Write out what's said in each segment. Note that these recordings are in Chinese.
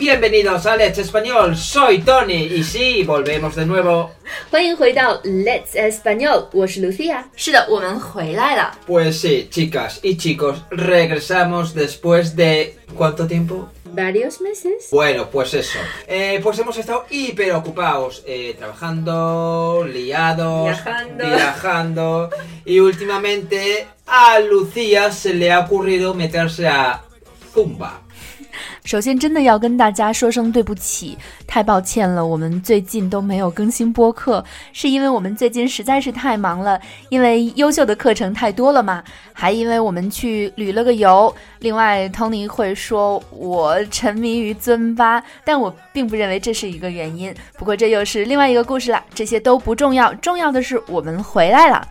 bienvenidos a Let's Español. Soy Tony y sí, volvemos de nuevo. 欢迎回到 Let's Español，我是 Lucia。是的，我们回来了。 Pues sí, chicas y chicos, regresamos después de... ¿Cuánto tiempo? Varios meses. Bueno, pues eso. Eh, pues hemos estado hiper ocupados, eh, trabajando, liados, Viajando. viajando. Y últimamente a Lucía se le ha ocurrido meterse a Zumba. 首先，真的要跟大家说声对不起，太抱歉了，我们最近都没有更新播客，是因为我们最近实在是太忙了，因为优秀的课程太多了嘛，还因为我们去旅了个游。另外，Tony 会说我沉迷于尊巴，但我并不认为这是一个原因。不过这又是另外一个故事了，这些都不重要，重要的是我们回来了。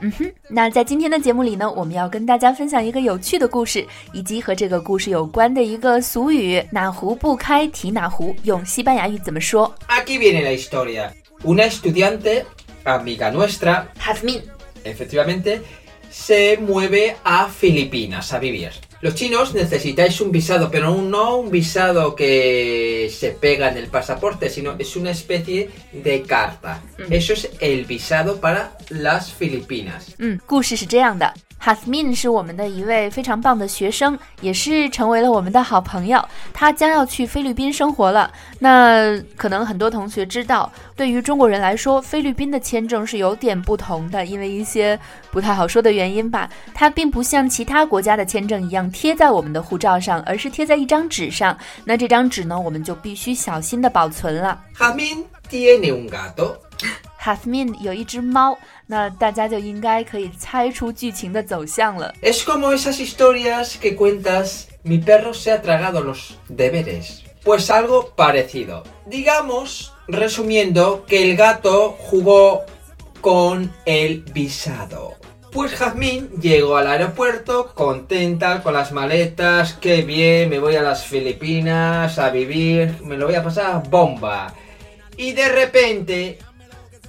嗯哼，那在今天的节目里呢，我们要跟大家分享一个有趣的故事，以及和这个故事有关的一个俗语“哪壶不开提哪壶”，用西班牙语怎么说 Aquí viene la historia. Una estudiante, amiga nuestra, Jasmine. efectivamente, se mueve a Filipinas a vivir. Los chinos necesitáis un visado, pero no un visado que se pega en el pasaporte, sino es una especie de carta. Eso es el visado para las Filipinas. 嗯，故事是这样的。Hazmin 是我们的一位非常棒的学生，也是成为了我们的好朋友。他将要去菲律宾生活了。那可能很多同学知道，对于中国人来说，菲律宾的签证是有点不同的，因为一些不太好说的原 因吧。它并不像其他国家的签证一样贴在我们的护照上，而是贴在一张纸上。那这张纸呢，我们就必须小心的保存了。Jazmín tiene un gato. Hazmin 有一只猫，那大家就应该可以猜出剧情的走向了。Es como esas historias que cuentas, mi perro se ha tragado los deberes. Pues algo parecido. Digamos, resumiendo, que el gato jugó con el visado. Pues Jazmín llegó al aeropuerto contenta con las maletas, qué bien, me voy a las Filipinas a vivir, me lo voy a pasar bomba. Y de repente,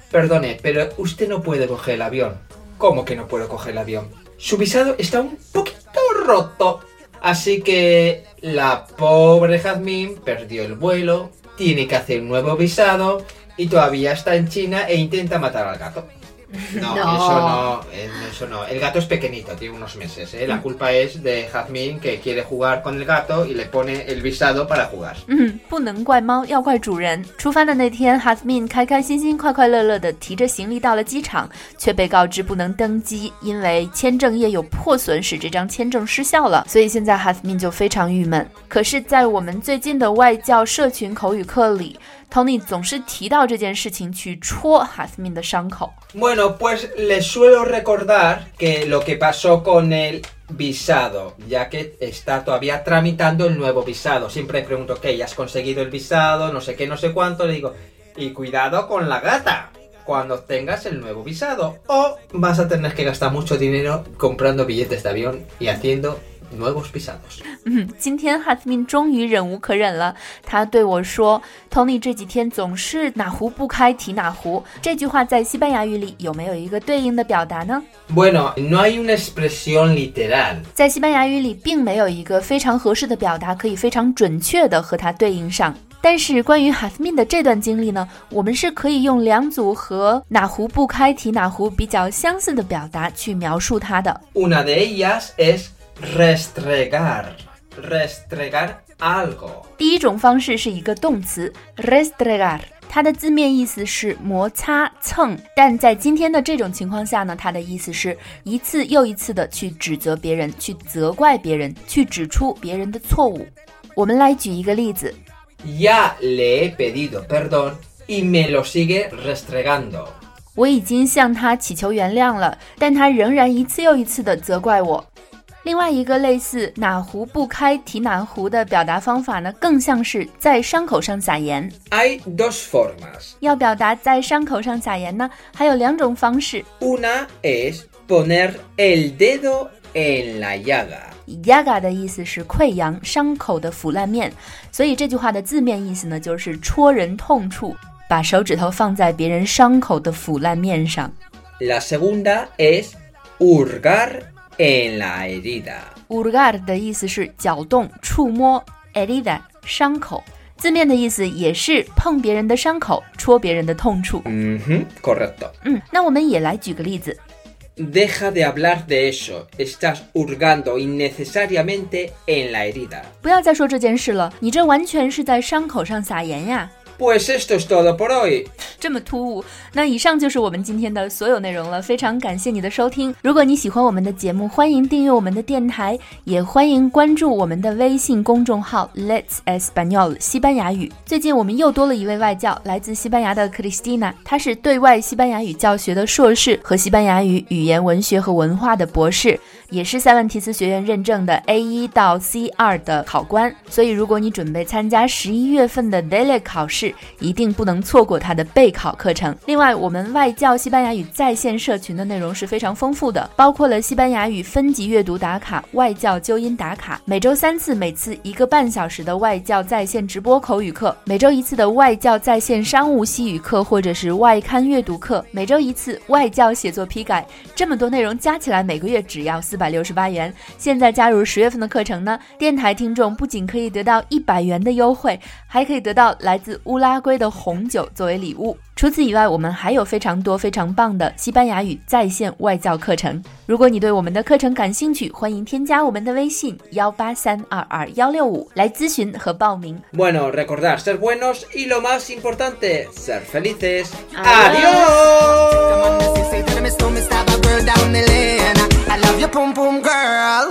perdone, pero usted no puede coger el avión. ¿Cómo que no puedo coger el avión? Su visado está un poquito roto. Así que la pobre Jazmín perdió el vuelo, tiene que hacer un nuevo visado y todavía está en China e intenta matar al gato. No, No. eso no, eh, eso no. El gato es pequeñito, tiene unos meses. ¿eh? La culpa es de Jazmín que quiere jugar con el gato y le pone el visado para jugar. 嗯，不能怪猫，要怪主人。出发的那天，Hazmin 开开心心、快快乐乐地提着行李到了机场，却被告知不能登机，因为签证页有破损，使这张签证失效了。所以现在 Hazmin 就非常郁闷。可是，在我们最近的外教社群口语课里 ，Tony 总是提到这件事情，去戳 Hazmin 的伤口。 Bueno, pues les suelo recordar que lo que pasó con el visado, ya que está todavía tramitando el nuevo visado. Siempre pregunto, ¿qué? ¿Ya has conseguido el visado? No sé qué, no sé cuánto. Le digo, y cuidado con la gata cuando tengas el nuevo visado. O vas a tener que gastar mucho dinero comprando billetes de avión y haciendo 嗯，今天 Hazmin 终于忍无可忍了，他对我说：“Tony 这几天总是哪壶不开提哪壶。”这句话在西班牙语里有没有一个对应的表达呢？Bueno, no hay una expresión literal. 在西班牙语里并没有一个非常合适的表达可以非常准确的和它对应上。但是关于 Hazmin 的这段经历呢，我们是可以用两组和哪壶不开提哪壶比较相似的表达去描述它的。Una de ellas es restregar. Restregar algo. 第一种方式是一个动词 restregar，它的字面意思是摩擦、蹭，但在今天的这种情况下呢，它的意思是一次又一次的去指责别人、去责怪别人、去指出别人的错误。我们来举一个例子，Ya le he pedido perdón y me lo sigue restregando. 我已经向他祈求原谅了，但他仍然一次又一次的责怪我。另外一个类似“哪壶不开提哪壶”的表达方法呢，更像是在伤口上撒盐。Hay dos formas. 要表达在伤口上撒盐呢，还有两种方式。Una es poner el dedo en la llaga. yaga 的意思是溃疡、伤口的腐烂面，所以这句话的字面意思呢，就是戳人痛处，把手指头放在别人伤口的腐烂面上。La segunda es hurgar en la herida. urgar 的意思是搅动、触摸 herida 伤口，字面的意思也是碰别人的伤口，戳别人的痛处。嗯哼，correcto。嗯，那我们也来举个例子。Deja de hablar de eso. Estás hurgando innecesariamente en la herida. 不要再说这件事了，你这完全是在伤口上撒盐呀。Pues esto es todo por hoy. 这么突兀。那以上就是我们今天的所有内容了，非常感谢你的收听。如果你喜欢我们的节目，欢迎订阅我们的电台，也欢迎关注我们的微信公众号 Let's Español 西班牙语。最近我们又多了一位外教，来自西班牙的 Cristina，她是对外西班牙语教学的硕士和西班牙语语言文学和文化的博士，也是塞万提斯学院认证的 A 一到 C 二的考官。所以如果你准备参加十一月份的 Daily 考试，一定不能错过他的备考课程。另外，我们外教西班牙语在线社群的内容是非常丰富的，包括了西班牙语分级阅读打卡、外教纠音打卡，每周三次，每次一个半小时的外教在线直播口语课，每周一次的外教在线商务西语课或者是外刊阅读课，每周一次外教写作批改。这么多内容加起来，每个月只要四百六十八元。现在加入十月份的课程呢，电台听众不仅可以得到一百元的优惠，还可以得到来自乌拉圭的红酒作为礼物。除此以外，我们还有非常多非常棒的西班牙语在线外教课程。如果你对我们的课程感兴趣，欢迎添加我们的微信幺八三二二幺六五来咨询和报名。Bueno, recordar ser buenos y lo más importante, ser felices. Adiós. Pum pum girl.